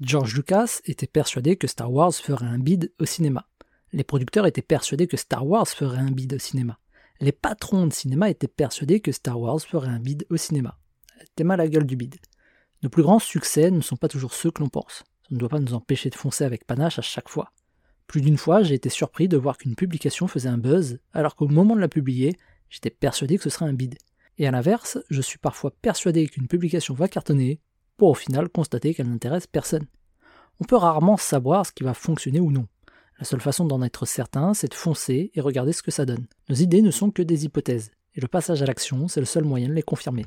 George Lucas était persuadé que Star Wars ferait un bid au cinéma. Les producteurs étaient persuadés que Star Wars ferait un bid au cinéma. Les patrons de cinéma étaient persuadés que Star Wars ferait un bid au cinéma. Mal à la gueule du bid. Nos plus grands succès ne sont pas toujours ceux que l'on pense. Ça ne doit pas nous empêcher de foncer avec panache à chaque fois. Plus d'une fois, j'ai été surpris de voir qu'une publication faisait un buzz, alors qu'au moment de la publier, j'étais persuadé que ce serait un bid. Et à l'inverse, je suis parfois persuadé qu'une publication va cartonner, pour au final constater qu'elle n'intéresse personne. On peut rarement savoir ce qui va fonctionner ou non. La seule façon d'en être certain, c'est de foncer et regarder ce que ça donne. Nos idées ne sont que des hypothèses, et le passage à l'action, c'est le seul moyen de les confirmer.